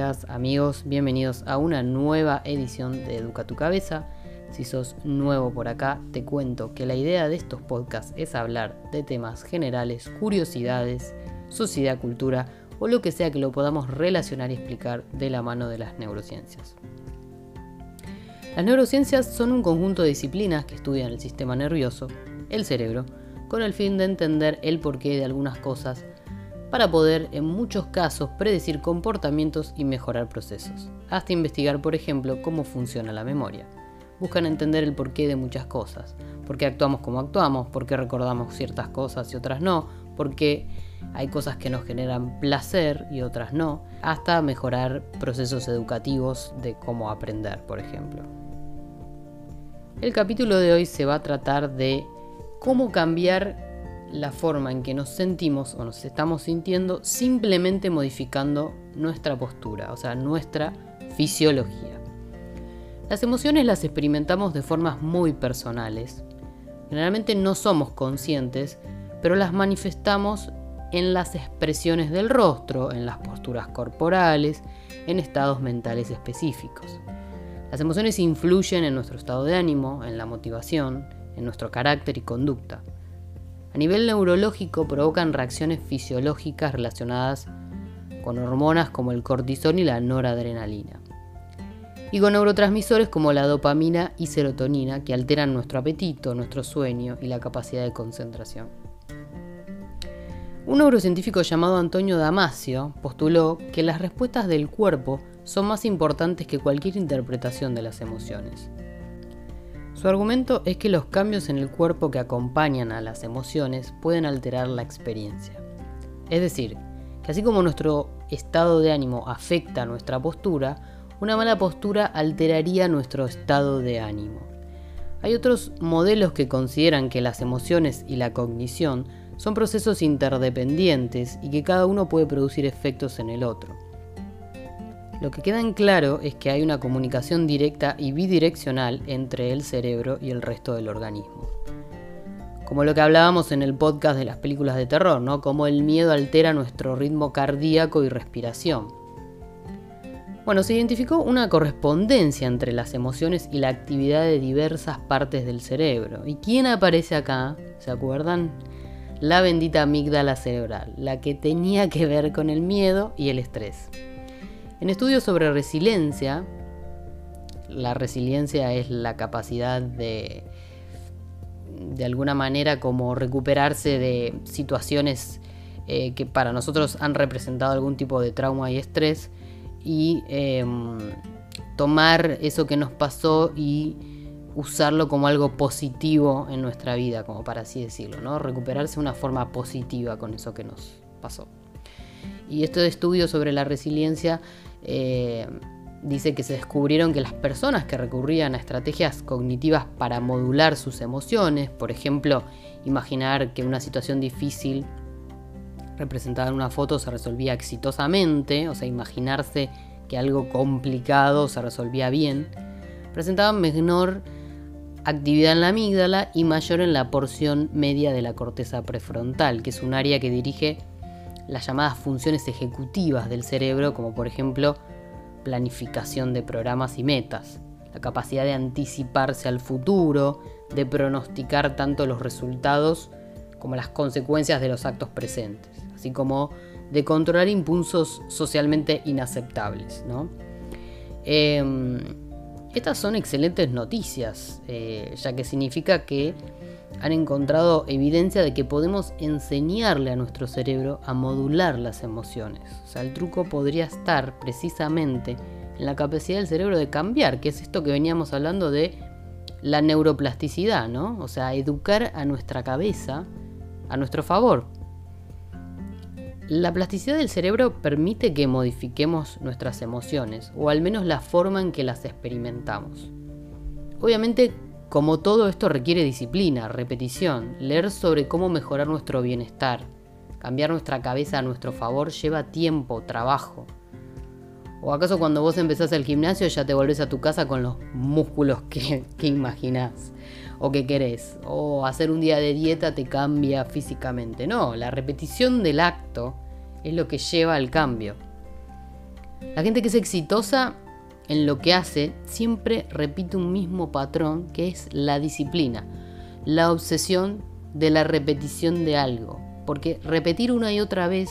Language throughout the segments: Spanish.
amigos, bienvenidos a una nueva edición de Educa tu Cabeza. Si sos nuevo por acá, te cuento que la idea de estos podcasts es hablar de temas generales, curiosidades, sociedad, cultura o lo que sea que lo podamos relacionar y explicar de la mano de las neurociencias. Las neurociencias son un conjunto de disciplinas que estudian el sistema nervioso, el cerebro, con el fin de entender el porqué de algunas cosas para poder, en muchos casos, predecir comportamientos y mejorar procesos, hasta investigar, por ejemplo, cómo funciona la memoria. Buscan entender el porqué de muchas cosas, por qué actuamos como actuamos, por qué recordamos ciertas cosas y otras no, por qué hay cosas que nos generan placer y otras no, hasta mejorar procesos educativos de cómo aprender, por ejemplo. El capítulo de hoy se va a tratar de cómo cambiar la forma en que nos sentimos o nos estamos sintiendo simplemente modificando nuestra postura, o sea, nuestra fisiología. Las emociones las experimentamos de formas muy personales. Generalmente no somos conscientes, pero las manifestamos en las expresiones del rostro, en las posturas corporales, en estados mentales específicos. Las emociones influyen en nuestro estado de ánimo, en la motivación, en nuestro carácter y conducta. A nivel neurológico provocan reacciones fisiológicas relacionadas con hormonas como el cortisol y la noradrenalina. Y con neurotransmisores como la dopamina y serotonina que alteran nuestro apetito, nuestro sueño y la capacidad de concentración. Un neurocientífico llamado Antonio Damasio postuló que las respuestas del cuerpo son más importantes que cualquier interpretación de las emociones. Su argumento es que los cambios en el cuerpo que acompañan a las emociones pueden alterar la experiencia. Es decir, que así como nuestro estado de ánimo afecta nuestra postura, una mala postura alteraría nuestro estado de ánimo. Hay otros modelos que consideran que las emociones y la cognición son procesos interdependientes y que cada uno puede producir efectos en el otro. Lo que queda en claro es que hay una comunicación directa y bidireccional entre el cerebro y el resto del organismo. Como lo que hablábamos en el podcast de las películas de terror, ¿no? Cómo el miedo altera nuestro ritmo cardíaco y respiración. Bueno, se identificó una correspondencia entre las emociones y la actividad de diversas partes del cerebro. ¿Y quién aparece acá? ¿Se acuerdan? La bendita amígdala cerebral, la que tenía que ver con el miedo y el estrés. En estudios sobre resiliencia, la resiliencia es la capacidad de, de alguna manera, como recuperarse de situaciones eh, que para nosotros han representado algún tipo de trauma y estrés y em, tomar eso que nos pasó y usarlo como algo positivo en nuestra vida, como para así decirlo, ¿no? Recuperarse de una forma positiva con eso que nos pasó. Y este estudio sobre la resiliencia eh, dice que se descubrieron que las personas que recurrían a estrategias cognitivas para modular sus emociones, por ejemplo, imaginar que una situación difícil representada en una foto se resolvía exitosamente, o sea, imaginarse que algo complicado se resolvía bien, presentaban menor actividad en la amígdala y mayor en la porción media de la corteza prefrontal, que es un área que dirige las llamadas funciones ejecutivas del cerebro, como por ejemplo planificación de programas y metas, la capacidad de anticiparse al futuro, de pronosticar tanto los resultados como las consecuencias de los actos presentes, así como de controlar impulsos socialmente inaceptables. Em, estas son excelentes noticias, eh, ya que significa que han encontrado evidencia de que podemos enseñarle a nuestro cerebro a modular las emociones. O sea, el truco podría estar precisamente en la capacidad del cerebro de cambiar, que es esto que veníamos hablando de la neuroplasticidad, ¿no? O sea, educar a nuestra cabeza a nuestro favor. La plasticidad del cerebro permite que modifiquemos nuestras emociones, o al menos la forma en que las experimentamos. Obviamente como todo esto requiere disciplina, repetición, leer sobre cómo mejorar nuestro bienestar, cambiar nuestra cabeza a nuestro favor lleva tiempo, trabajo. ¿O acaso cuando vos empezás el gimnasio ya te volvés a tu casa con los músculos que, que imaginás o que querés? ¿O hacer un día de dieta te cambia físicamente? No, la repetición del acto es lo que lleva al cambio. La gente que es exitosa en lo que hace siempre repite un mismo patrón que es la disciplina, la obsesión de la repetición de algo, porque repetir una y otra vez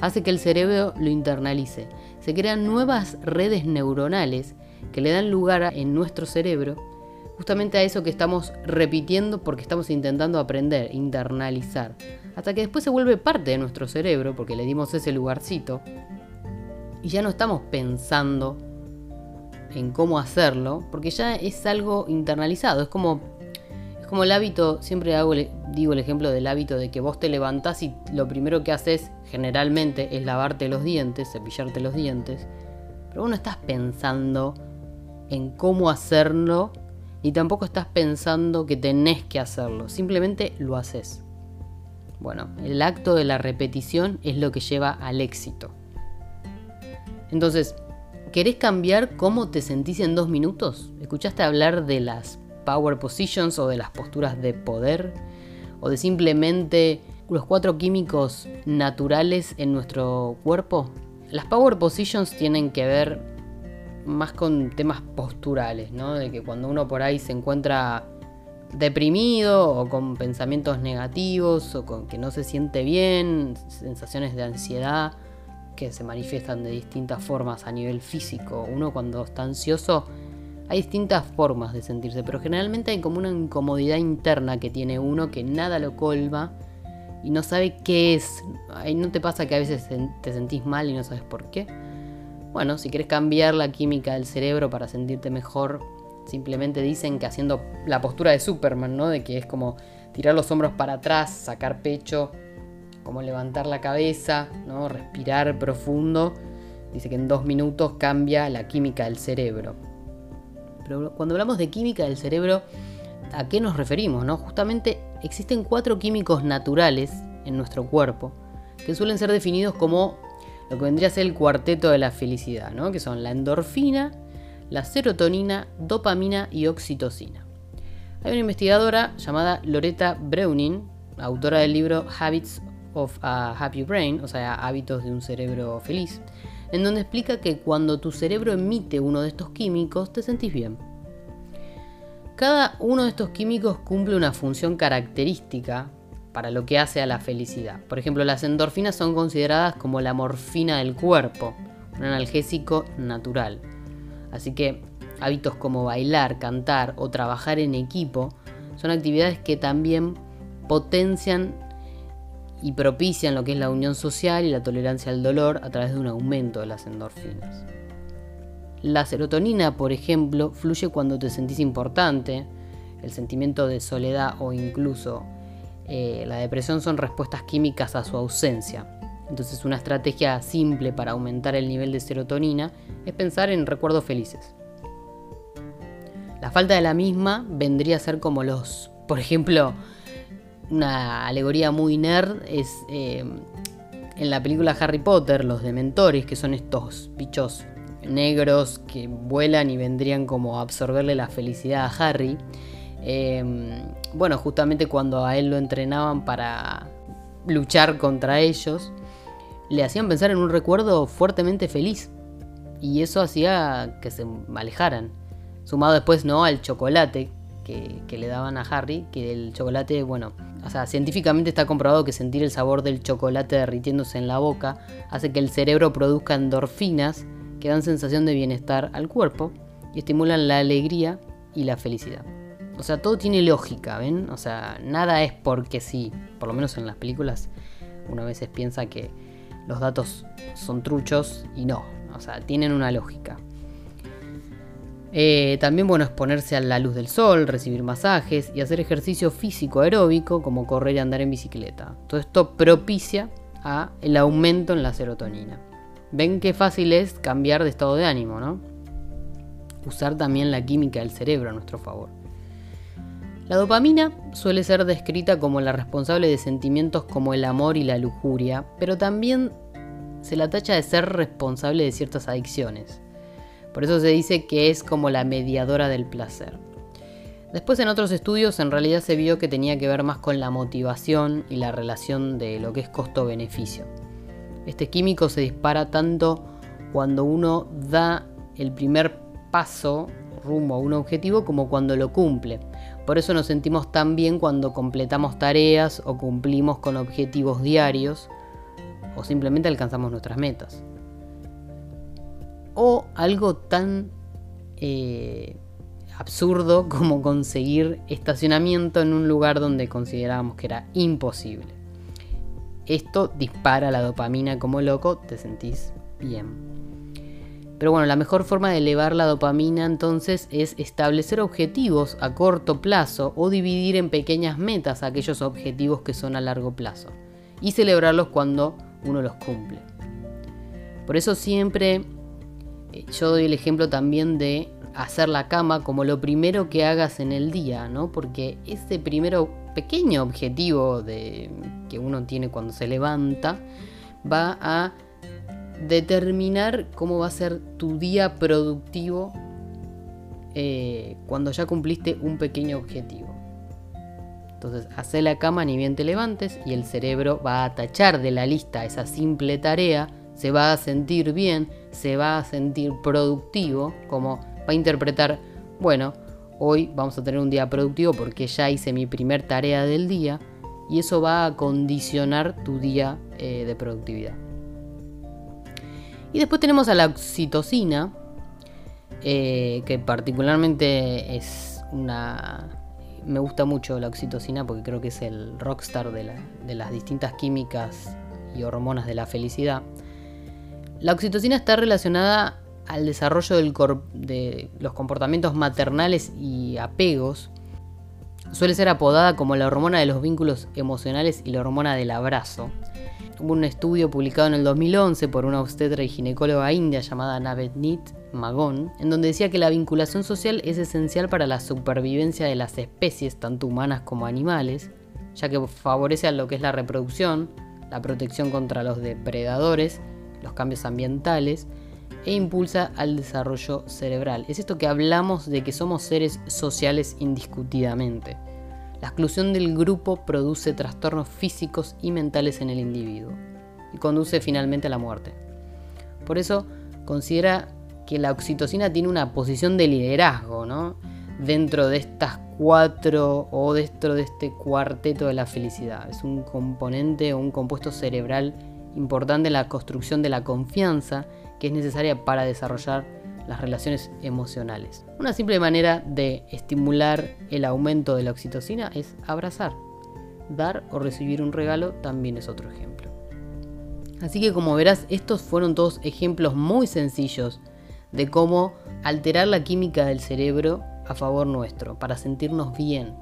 hace que el cerebro lo internalice. Se crean nuevas redes neuronales que le dan lugar en nuestro cerebro justamente a eso que estamos repitiendo porque estamos intentando aprender, internalizar, hasta que después se vuelve parte de nuestro cerebro porque le dimos ese lugarcito y ya no estamos pensando en cómo hacerlo porque ya es algo internalizado, es como es como el hábito, siempre hago, digo el ejemplo del hábito de que vos te levantás y lo primero que haces generalmente es lavarte los dientes, cepillarte los dientes, pero vos no estás pensando en cómo hacerlo y tampoco estás pensando que tenés que hacerlo, simplemente lo haces. Bueno, el acto de la repetición es lo que lleva al éxito. Entonces, ¿querés cambiar cómo te sentís en dos minutos? ¿Escuchaste hablar de las power positions o de las posturas de poder? ¿O de simplemente los cuatro químicos naturales en nuestro cuerpo? Las power positions tienen que ver más con temas posturales, ¿no? De que cuando uno por ahí se encuentra deprimido o con pensamientos negativos o con que no se siente bien, sensaciones de ansiedad que se manifiestan de distintas formas a nivel físico. Uno cuando está ansioso hay distintas formas de sentirse, pero generalmente hay como una incomodidad interna que tiene uno que nada lo colma y no sabe qué es. ¿No te pasa que a veces te sentís mal y no sabes por qué? Bueno, si quieres cambiar la química del cerebro para sentirte mejor, simplemente dicen que haciendo la postura de Superman, ¿no? De que es como tirar los hombros para atrás, sacar pecho, como levantar la cabeza, ¿no? Respirar profundo. Dice que en dos minutos cambia la química del cerebro. Pero cuando hablamos de química del cerebro, ¿a qué nos referimos? No? Justamente existen cuatro químicos naturales en nuestro cuerpo que suelen ser definidos como lo que vendría a ser el cuarteto de la felicidad, ¿no? que son la endorfina, la serotonina, dopamina y oxitocina. Hay una investigadora llamada Loretta Browning, autora del libro Habits of a Happy Brain, o sea, hábitos de un cerebro feliz, en donde explica que cuando tu cerebro emite uno de estos químicos te sentís bien. Cada uno de estos químicos cumple una función característica para lo que hace a la felicidad. Por ejemplo, las endorfinas son consideradas como la morfina del cuerpo, un analgésico natural. Así que hábitos como bailar, cantar o trabajar en equipo son actividades que también potencian y propician lo que es la unión social y la tolerancia al dolor a través de un aumento de las endorfinas. La serotonina, por ejemplo, fluye cuando te sentís importante, el sentimiento de soledad o incluso eh, la depresión son respuestas químicas a su ausencia. Entonces una estrategia simple para aumentar el nivel de serotonina es pensar en recuerdos felices. La falta de la misma vendría a ser como los, por ejemplo, una alegoría muy nerd es eh, en la película Harry Potter, los dementores, que son estos bichos negros que vuelan y vendrían como a absorberle la felicidad a Harry. Em, bueno, justamente cuando a él lo entrenaban para luchar contra ellos, le hacían pensar en un recuerdo fuertemente feliz. Y eso hacía que se alejaran. Sumado después, ¿no? Al chocolate que, que, le daban a Harry, que el chocolate, bueno, o sea, científicamente está comprobado que sentir el sabor del chocolate derritiéndose en la boca hace que el cerebro produzca endorfinas que dan sensación de bienestar al cuerpo y estimulan la alegría y la felicidad. O sea, todo tiene lógica, ¿ven? O sea, nada es porque sí. Por lo menos en las películas uno a veces piensa que los datos son truchos y no. O sea, tienen una lógica. Eh, también bueno exponerse a la luz del sol, recibir masajes y hacer ejercicio físico aeróbico como correr y andar en bicicleta. Todo esto propicia a el aumento en la serotonina. Ven qué fácil es cambiar de estado de ánimo, ¿no? Usar también la química del cerebro a nuestro favor. La dopamina suele ser descrita como la responsable de sentimientos como el amor y la lujuria, pero también se la tacha de ser responsable de ciertas adicciones. Por eso se dice que es como la mediadora del placer. Después en otros estudios en realidad se vio que tenía que ver más con la motivación y la relación de lo que es costo-beneficio. Este químico se dispara tanto cuando uno da el primer paso rumbo a un objetivo como cuando lo cumple. Por eso nos sentimos tan bien cuando completamos tareas o cumplimos con objetivos diarios o simplemente alcanzamos nuestras metas. O algo tan eh, absurdo como conseguir estacionamiento en un lugar donde considerábamos que era imposible. Esto dispara la dopamina como loco, te sentís bien. Pero bueno, la mejor forma de elevar la dopamina entonces es establecer objetivos a corto plazo o dividir en pequeñas metas aquellos objetivos que son a largo plazo y celebrarlos cuando uno los cumple. Por eso siempre yo doy el ejemplo también de hacer la cama como lo primero que hagas en el día, ¿no? Porque ese primero pequeño objetivo de, que uno tiene cuando se levanta va a determinar cómo va a ser tu día productivo eh, cuando ya cumpliste un pequeño objetivo. Entonces, hace la cama ni bien te levantes y el cerebro va a tachar de la lista esa simple tarea, se va a sentir bien, se va a sentir productivo, como va a interpretar, bueno, hoy vamos a tener un día productivo porque ya hice mi primer tarea del día y eso va a condicionar tu día eh, de productividad. Y después tenemos a la oxitocina, eh, que particularmente es una... Me gusta mucho la oxitocina porque creo que es el rockstar de, de las distintas químicas y hormonas de la felicidad. La oxitocina está relacionada al desarrollo de los comportamientos maternales y apegos. Suele ser apodada como la hormona de los vínculos emocionales y la hormona del abrazo. Hubo un estudio publicado en el 2011 por una obstetra y ginecóloga india llamada Navneet Magon, en donde decía que la vinculación social es esencial para la supervivencia de las especies, tanto humanas como animales, ya que favorece a lo que es la reproducción, la protección contra los depredadores, los cambios ambientales e impulsa al desarrollo cerebral. Es esto que hablamos de que somos seres sociales indiscutidamente. La exclusión del grupo produce trastornos físicos y mentales en el individuo y conduce finalmente a la muerte. Por eso considera que la oxitocina tiene una posición de liderazgo ¿no? dentro de estas cuatro o dentro de este cuarteto de la felicidad. Es un componente o un compuesto cerebral importante la construcción de la confianza que es necesaria para desarrollar las relaciones emocionales. Una simple manera de estimular el aumento de la oxitocina es abrazar. Dar o recibir un regalo también es otro ejemplo. Así que como verás, estos fueron todos ejemplos muy sencillos de cómo alterar la química del cerebro a favor nuestro, para sentirnos bien.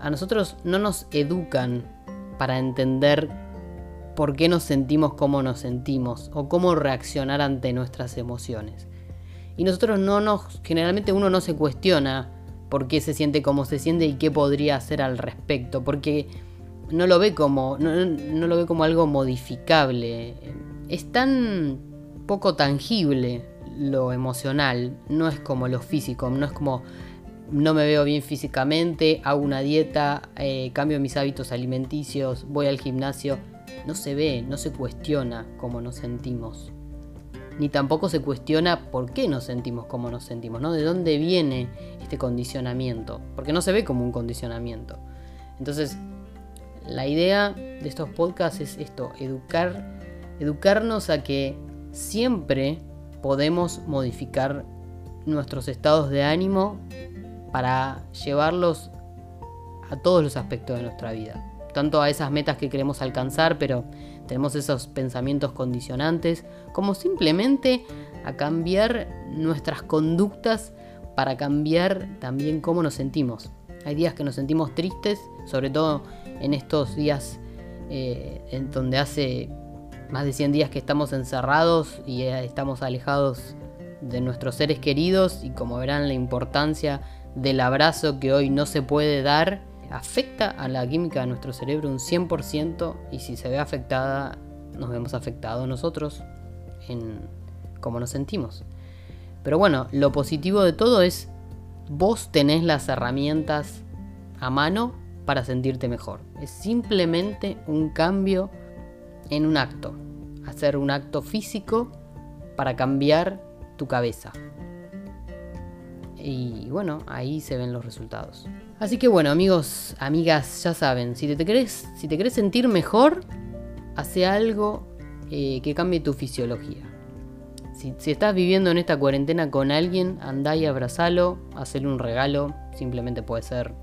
A nosotros no nos educan para entender por qué nos sentimos como nos sentimos o cómo reaccionar ante nuestras emociones. Y nosotros no nos, generalmente uno no se cuestiona por qué se siente como se siente y qué podría hacer al respecto, porque no lo ve como, no, lo ve como algo modificable. Es tan poco tangible lo emocional, no es como lo físico, no es como no me veo bien físicamente, hago una dieta, eh, cambio mis hábitos alimenticios, voy al gimnasio. No se ve, no se cuestiona cómo nos sentimos ni tampoco se cuestiona por qué nos sentimos como nos sentimos, ¿no? De dónde viene este condicionamiento, porque no se ve como un condicionamiento. Entonces, la idea de estos podcasts es esto, educar, educarnos a que siempre podemos modificar nuestros estados de ánimo para llevarlos a todos los aspectos de nuestra vida. Tanto a esas metas que queremos alcanzar, pero tenemos esos pensamientos condicionantes, como simplemente a cambiar nuestras conductas para cambiar también cómo nos sentimos. Hay días que nos sentimos tristes, sobre todo en estos días eh, en donde hace más de 100 días que estamos encerrados y eh, estamos alejados de nuestros seres queridos y como verán la importancia del abrazo que hoy no se puede dar afecta a la química de nuestro cerebro un 100% y si se ve afectada, nos vemos afectados nosotros en cómo nos sentimos. Pero bueno, lo positivo de todo es vos tenés las herramientas a mano para sentirte mejor. Es simplemente un cambio en un acto. Hacer un acto físico para cambiar tu cabeza. Y bueno, ahí se ven los resultados. Así que bueno, amigos, amigas, ya saben, si te querés, si te sentir mejor, hace algo eh, que cambie tu fisiología. Si, si, estás viviendo en esta cuarentena con alguien, andá y abrazalo, hacele un regalo, simplemente puede ser